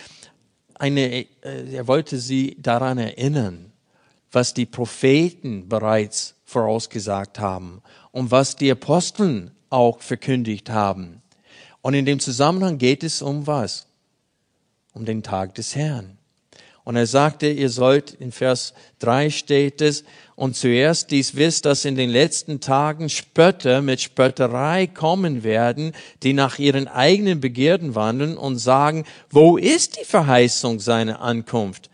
eine, äh, er wollte sie daran erinnern, was die Propheten bereits vorausgesagt haben und was die Aposteln auch verkündigt haben. Und in dem Zusammenhang geht es um was? Um den Tag des Herrn. Und er sagte, ihr sollt, in Vers 3 steht es, und zuerst dies wisst, dass in den letzten Tagen Spötter mit Spötterei kommen werden, die nach ihren eigenen Begierden wandeln und sagen, wo ist die Verheißung seiner Ankunft?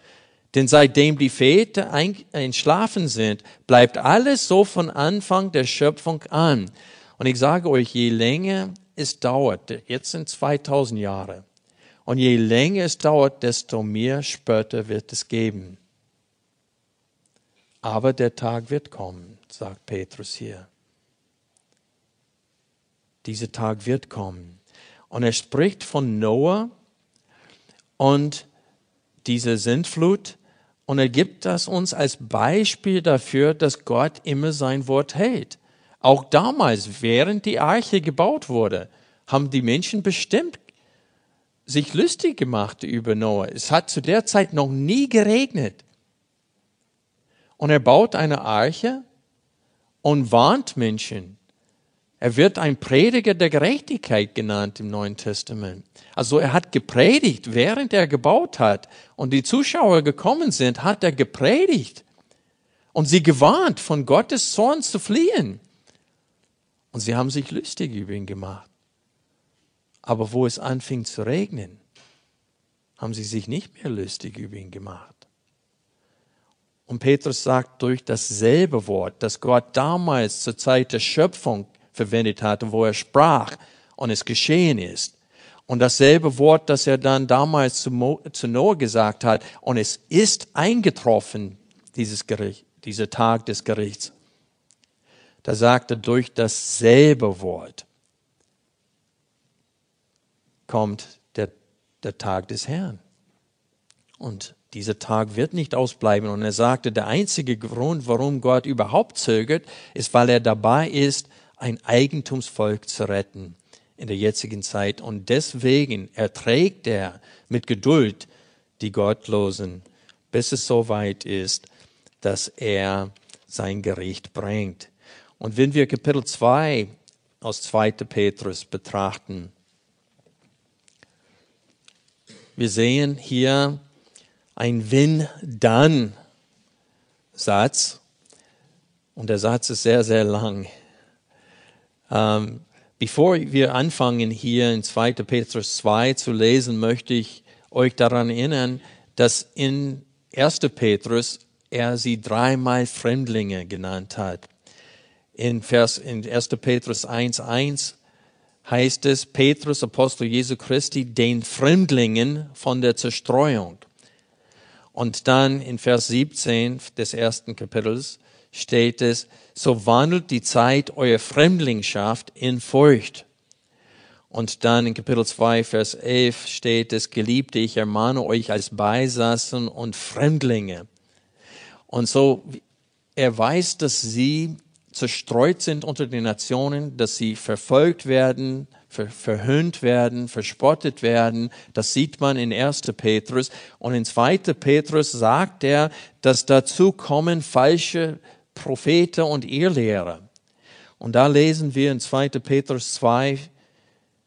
Denn seitdem die Väter entschlafen sind, bleibt alles so von Anfang der Schöpfung an. Und ich sage euch, je länger es dauert, jetzt sind 2000 Jahre, und je länger es dauert, desto mehr Spötter wird es geben. Aber der Tag wird kommen, sagt Petrus hier. Dieser Tag wird kommen. Und er spricht von Noah und dieser Sintflut und er gibt das uns als Beispiel dafür, dass Gott immer sein Wort hält. Auch damals, während die Arche gebaut wurde, haben die Menschen bestimmt sich lustig gemacht über Noah. Es hat zu der Zeit noch nie geregnet. Und er baut eine Arche und warnt Menschen. Er wird ein Prediger der Gerechtigkeit genannt im Neuen Testament. Also er hat gepredigt, während er gebaut hat und die Zuschauer gekommen sind, hat er gepredigt und sie gewarnt, von Gottes Zorn zu fliehen. Und sie haben sich lustig über ihn gemacht. Aber wo es anfing zu regnen, haben sie sich nicht mehr lustig über ihn gemacht. Und Petrus sagt durch dasselbe Wort, das Gott damals zur Zeit der Schöpfung verwendet hatte, wo er sprach und es geschehen ist. Und dasselbe Wort, das er dann damals zu, Mo, zu Noah gesagt hat, und es ist eingetroffen, dieses Gericht, dieser Tag des Gerichts. Da sagt er durch dasselbe Wort kommt der, der Tag des Herrn. Und dieser Tag wird nicht ausbleiben. Und er sagte, der einzige Grund, warum Gott überhaupt zögert, ist, weil er dabei ist, ein Eigentumsvolk zu retten in der jetzigen Zeit. Und deswegen erträgt er mit Geduld die Gottlosen, bis es soweit ist, dass er sein Gericht bringt. Und wenn wir Kapitel 2 aus 2. Petrus betrachten, wir sehen hier ein Wenn-Dann-Satz. Und der Satz ist sehr, sehr lang. Ähm, bevor wir anfangen, hier in 2. Petrus 2 zu lesen, möchte ich euch daran erinnern, dass in 1. Petrus er sie dreimal Fremdlinge genannt hat. In, Vers, in 1. Petrus 1.1 heißt es, Petrus, Apostel Jesu Christi, den Fremdlingen von der Zerstreuung. Und dann in Vers 17 des ersten Kapitels steht es, so wandelt die Zeit eurer Fremdlingschaft in Furcht. Und dann in Kapitel 2, Vers 11 steht es, Geliebte, ich ermahne euch als Beisassen und Fremdlinge. Und so, er weiß, dass sie zerstreut sind unter den Nationen, dass sie verfolgt werden, ver verhöhnt werden, verspottet werden. Das sieht man in 1. Petrus. Und in 2. Petrus sagt er, dass dazu kommen falsche Propheten und Irrlehrer. Und da lesen wir in 2. Petrus 2,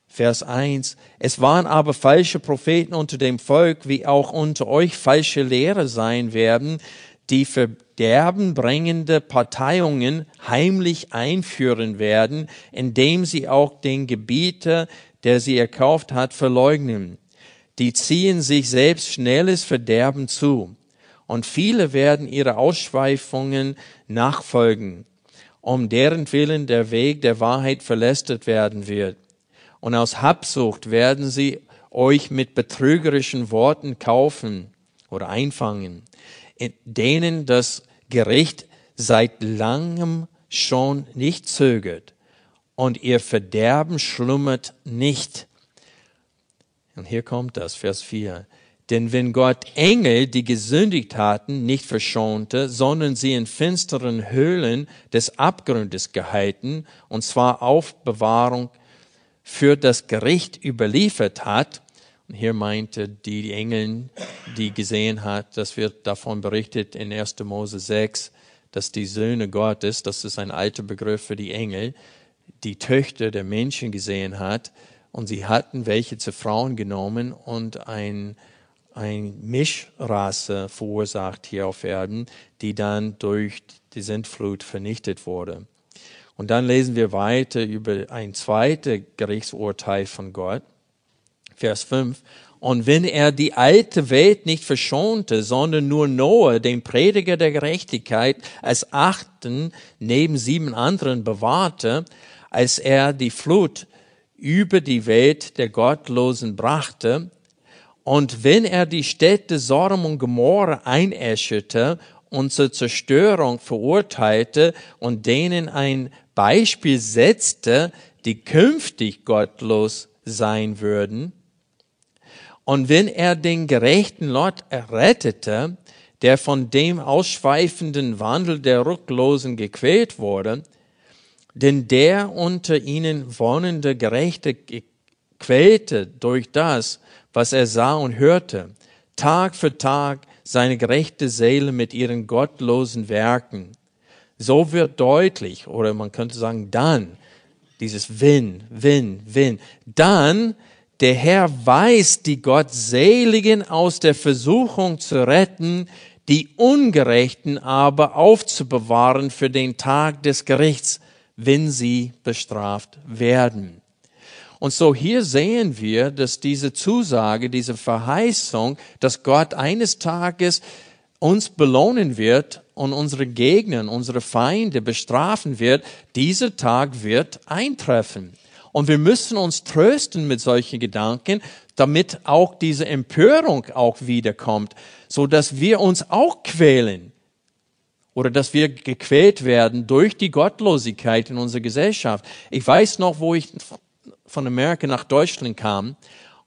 Vers 1, es waren aber falsche Propheten unter dem Volk, wie auch unter euch falsche Lehrer sein werden, die verderbenbringende Parteiungen heimlich einführen werden, indem sie auch den Gebieter, der sie erkauft hat, verleugnen. Die ziehen sich selbst schnelles Verderben zu. Und viele werden ihre Ausschweifungen nachfolgen, um deren Willen der Weg der Wahrheit verlästert werden wird. Und aus Habsucht werden sie euch mit betrügerischen Worten kaufen oder einfangen in denen das Gericht seit langem schon nicht zögert und ihr Verderben schlummert nicht. Und hier kommt das, Vers 4. Denn wenn Gott Engel, die gesündigt hatten, nicht verschonte, sondern sie in finsteren Höhlen des Abgrundes gehalten, und zwar auf Bewahrung für das Gericht überliefert hat. Und hier meinte die, die Engel, die gesehen hat, das wird davon berichtet in 1. Mose 6, dass die Söhne Gottes, das ist ein alter Begriff für die Engel, die Töchter der Menschen gesehen hat und sie hatten welche zu Frauen genommen und ein, ein Mischrasse verursacht hier auf Erden, die dann durch die Sintflut vernichtet wurde. Und dann lesen wir weiter über ein zweites Gerichtsurteil von Gott. Vers 5. Und wenn er die alte Welt nicht verschonte, sondern nur Noah, den Prediger der Gerechtigkeit, als achten neben sieben anderen bewahrte, als er die Flut über die Welt der Gottlosen brachte, und wenn er die Städte Sodom und Gomorra einäscherte und zur Zerstörung verurteilte und denen ein Beispiel setzte, die künftig gottlos sein würden, und wenn er den gerechten Lot errettete, der von dem ausschweifenden Wandel der Rücklosen gequält wurde, denn der unter ihnen wohnende Gerechte quälte durch das, was er sah und hörte, Tag für Tag seine gerechte Seele mit ihren gottlosen Werken. So wird deutlich, oder man könnte sagen, dann, dieses Wenn, Wenn, Wenn, dann der Herr weiß, die Gottseligen aus der Versuchung zu retten, die Ungerechten aber aufzubewahren für den Tag des Gerichts, wenn sie bestraft werden. Und so hier sehen wir, dass diese Zusage, diese Verheißung, dass Gott eines Tages uns belohnen wird und unsere Gegner, unsere Feinde bestrafen wird, dieser Tag wird eintreffen. Und wir müssen uns trösten mit solchen Gedanken, damit auch diese Empörung auch wiederkommt, so dass wir uns auch quälen oder dass wir gequält werden durch die Gottlosigkeit in unserer Gesellschaft. Ich weiß noch, wo ich von Amerika nach Deutschland kam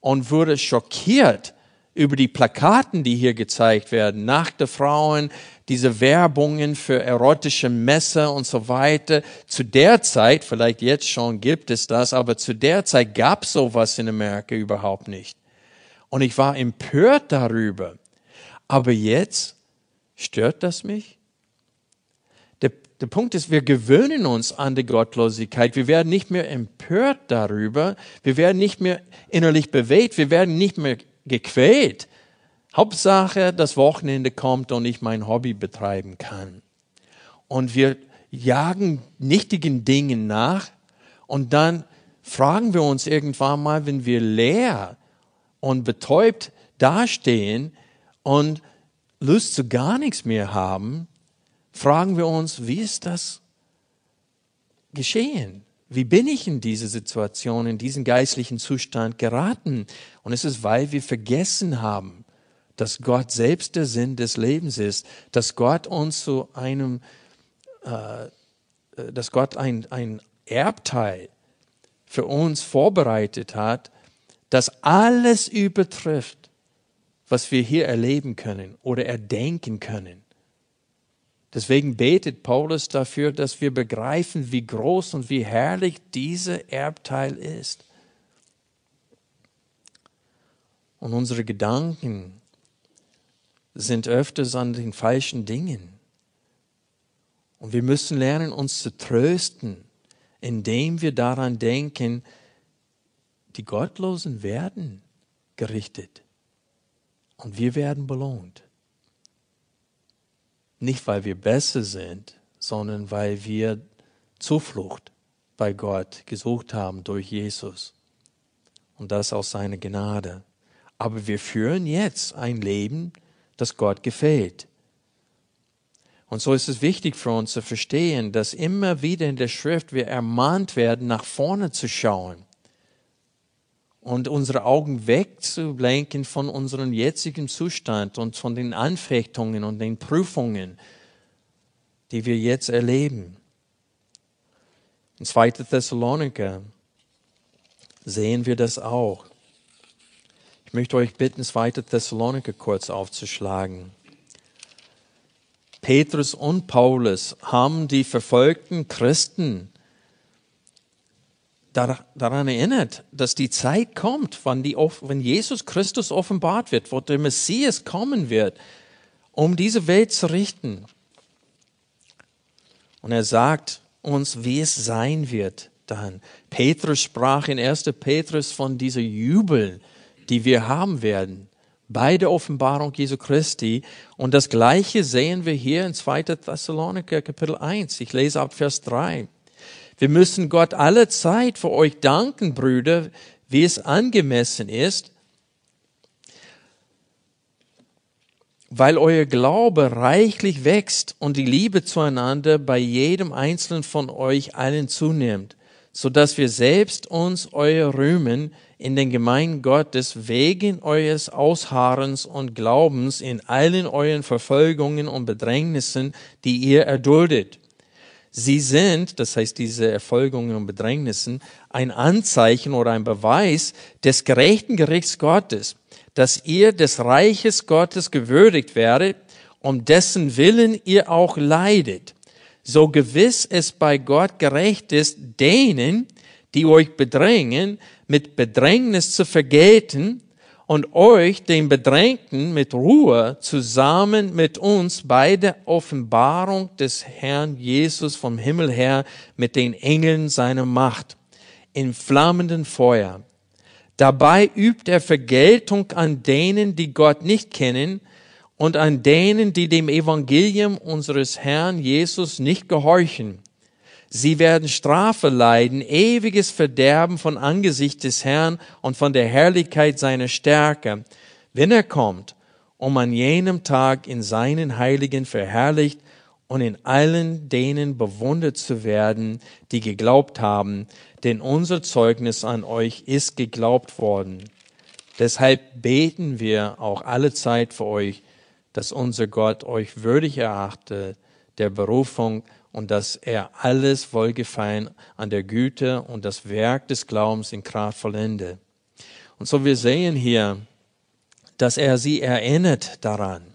und wurde schockiert über die Plakaten, die hier gezeigt werden, nackte Frauen, diese Werbungen für erotische Messer und so weiter. Zu der Zeit, vielleicht jetzt schon gibt es das, aber zu der Zeit gab es sowas in Amerika überhaupt nicht. Und ich war empört darüber. Aber jetzt stört das mich? Der, der Punkt ist, wir gewöhnen uns an die Gottlosigkeit. Wir werden nicht mehr empört darüber. Wir werden nicht mehr innerlich bewegt. Wir werden nicht mehr gequält. Hauptsache, das Wochenende kommt und ich mein Hobby betreiben kann. Und wir jagen nichtigen Dingen nach und dann fragen wir uns irgendwann mal, wenn wir leer und betäubt dastehen und Lust zu gar nichts mehr haben, fragen wir uns, wie ist das geschehen? Wie bin ich in diese Situation, in diesen geistlichen Zustand geraten? Und es ist, weil wir vergessen haben, dass Gott selbst der Sinn des Lebens ist, dass Gott uns zu einem, äh, äh, dass Gott ein, ein Erbteil für uns vorbereitet hat, das alles übertrifft, was wir hier erleben können oder erdenken können. Deswegen betet Paulus dafür, dass wir begreifen, wie groß und wie herrlich dieser Erbteil ist. Und unsere Gedanken sind öfters an den falschen Dingen. Und wir müssen lernen, uns zu trösten, indem wir daran denken, die Gottlosen werden gerichtet und wir werden belohnt. Nicht, weil wir besser sind, sondern weil wir Zuflucht bei Gott gesucht haben durch Jesus. Und das aus seiner Gnade. Aber wir führen jetzt ein Leben, das Gott gefällt. Und so ist es wichtig für uns zu verstehen, dass immer wieder in der Schrift wir ermahnt werden, nach vorne zu schauen und unsere Augen wegzulenken von unserem jetzigen Zustand und von den Anfechtungen und den Prüfungen, die wir jetzt erleben. In 2. Thessaloniker sehen wir das auch. Ich möchte euch bitten, 2. Thessaloniker kurz aufzuschlagen. Petrus und Paulus haben die verfolgten Christen daran erinnert, dass die Zeit kommt, wann, die, wenn Jesus Christus offenbart wird, wo der Messias kommen wird, um diese Welt zu richten. Und er sagt uns, wie es sein wird dann. Petrus sprach in 1. Petrus von dieser Jubel, die wir haben werden bei der Offenbarung Jesu Christi. Und das Gleiche sehen wir hier in 2. Thessaloniker Kapitel 1. Ich lese ab Vers 3. Wir müssen Gott alle Zeit für euch danken, Brüder, wie es angemessen ist, weil euer Glaube reichlich wächst und die Liebe zueinander bei jedem einzelnen von euch allen zunimmt, so dass wir selbst uns euer rühmen in den Gemeinden Gottes wegen eures Ausharrens und Glaubens in allen euren Verfolgungen und Bedrängnissen, die ihr erduldet. Sie sind, das heißt diese Erfolgungen und Bedrängnissen, ein Anzeichen oder ein Beweis des gerechten Gerichts Gottes, dass ihr des Reiches Gottes gewürdigt werdet, um dessen Willen ihr auch leidet. So gewiss es bei Gott gerecht ist, denen, die euch bedrängen, mit Bedrängnis zu vergelten und euch, den Bedrängten, mit Ruhe zusammen mit uns bei der Offenbarung des Herrn Jesus vom Himmel her mit den Engeln seiner Macht in flammenden Feuer. Dabei übt er Vergeltung an denen, die Gott nicht kennen und an denen, die dem Evangelium unseres Herrn Jesus nicht gehorchen. Sie werden Strafe leiden, ewiges Verderben von Angesicht des Herrn und von der Herrlichkeit seiner Stärke, wenn er kommt, um an jenem Tag in seinen Heiligen verherrlicht und in allen denen bewundert zu werden, die geglaubt haben, denn unser Zeugnis an euch ist geglaubt worden. Deshalb beten wir auch alle Zeit für euch, dass unser Gott euch würdig erachte der Berufung und dass er alles Wohlgefallen an der Güte und das Werk des Glaubens in Kraft vollende. Und so wir sehen hier, dass er sie erinnert daran,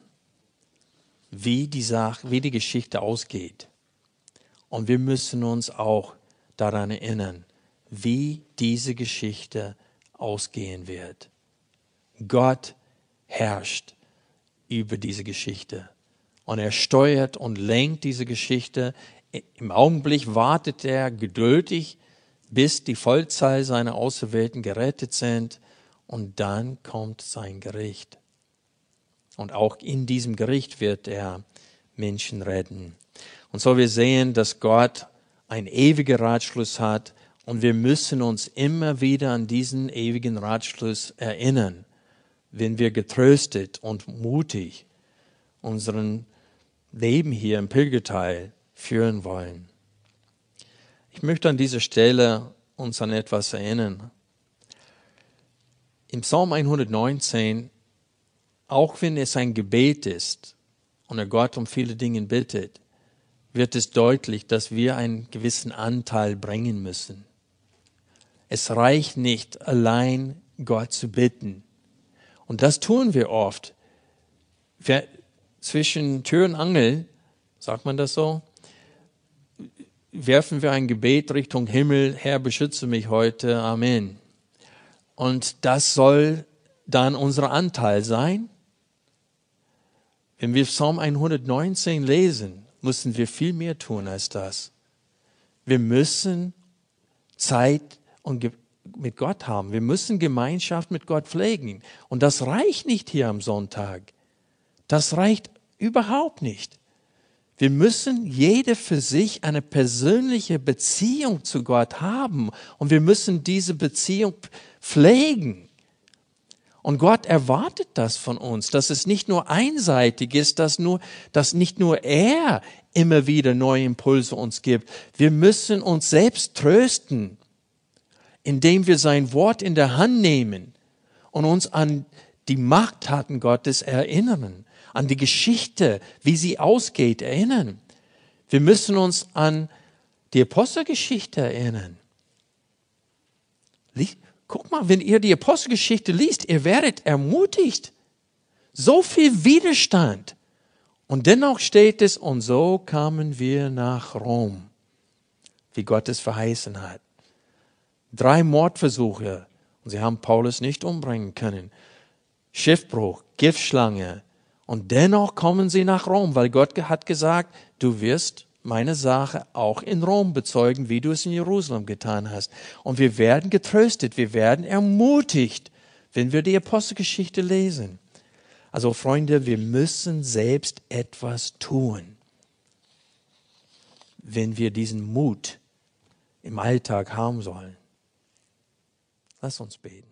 wie die Sache, wie die Geschichte ausgeht. Und wir müssen uns auch daran erinnern, wie diese Geschichte ausgehen wird. Gott herrscht über diese Geschichte und er steuert und lenkt diese Geschichte. Im Augenblick wartet er geduldig, bis die Vollzahl seiner Auserwählten gerettet sind und dann kommt sein Gericht. Und auch in diesem Gericht wird er Menschen retten. Und so wir sehen, dass Gott einen ewigen Ratschluss hat und wir müssen uns immer wieder an diesen ewigen Ratschluss erinnern, wenn wir getröstet und mutig unseren Leben hier im Pilgerteil führen wollen. Ich möchte an dieser Stelle uns an etwas erinnern. Im Psalm 119, auch wenn es ein Gebet ist und er Gott um viele Dinge bittet, wird es deutlich, dass wir einen gewissen Anteil bringen müssen. Es reicht nicht allein Gott zu bitten. Und das tun wir oft zwischen Tür und Angel, sagt man das so, werfen wir ein Gebet Richtung Himmel, Herr, beschütze mich heute, Amen. Und das soll dann unser Anteil sein. Wenn wir Psalm 119 lesen, müssen wir viel mehr tun als das. Wir müssen Zeit und mit Gott haben. Wir müssen Gemeinschaft mit Gott pflegen. Und das reicht nicht hier am Sonntag. Das reicht überhaupt nicht. Wir müssen jede für sich eine persönliche Beziehung zu Gott haben und wir müssen diese Beziehung pflegen. Und Gott erwartet das von uns, dass es nicht nur einseitig ist, dass nur, dass nicht nur er immer wieder neue Impulse uns gibt. Wir müssen uns selbst trösten, indem wir sein Wort in der Hand nehmen und uns an die Machttaten Gottes erinnern an die Geschichte, wie sie ausgeht, erinnern. Wir müssen uns an die Apostelgeschichte erinnern. Guck mal, wenn ihr die Apostelgeschichte liest, ihr werdet ermutigt. So viel Widerstand. Und dennoch steht es, und so kamen wir nach Rom, wie Gott es verheißen hat. Drei Mordversuche und sie haben Paulus nicht umbringen können. Schiffbruch, Giftschlange. Und dennoch kommen sie nach Rom, weil Gott hat gesagt, du wirst meine Sache auch in Rom bezeugen, wie du es in Jerusalem getan hast. Und wir werden getröstet, wir werden ermutigt, wenn wir die Apostelgeschichte lesen. Also Freunde, wir müssen selbst etwas tun, wenn wir diesen Mut im Alltag haben sollen. Lass uns beten.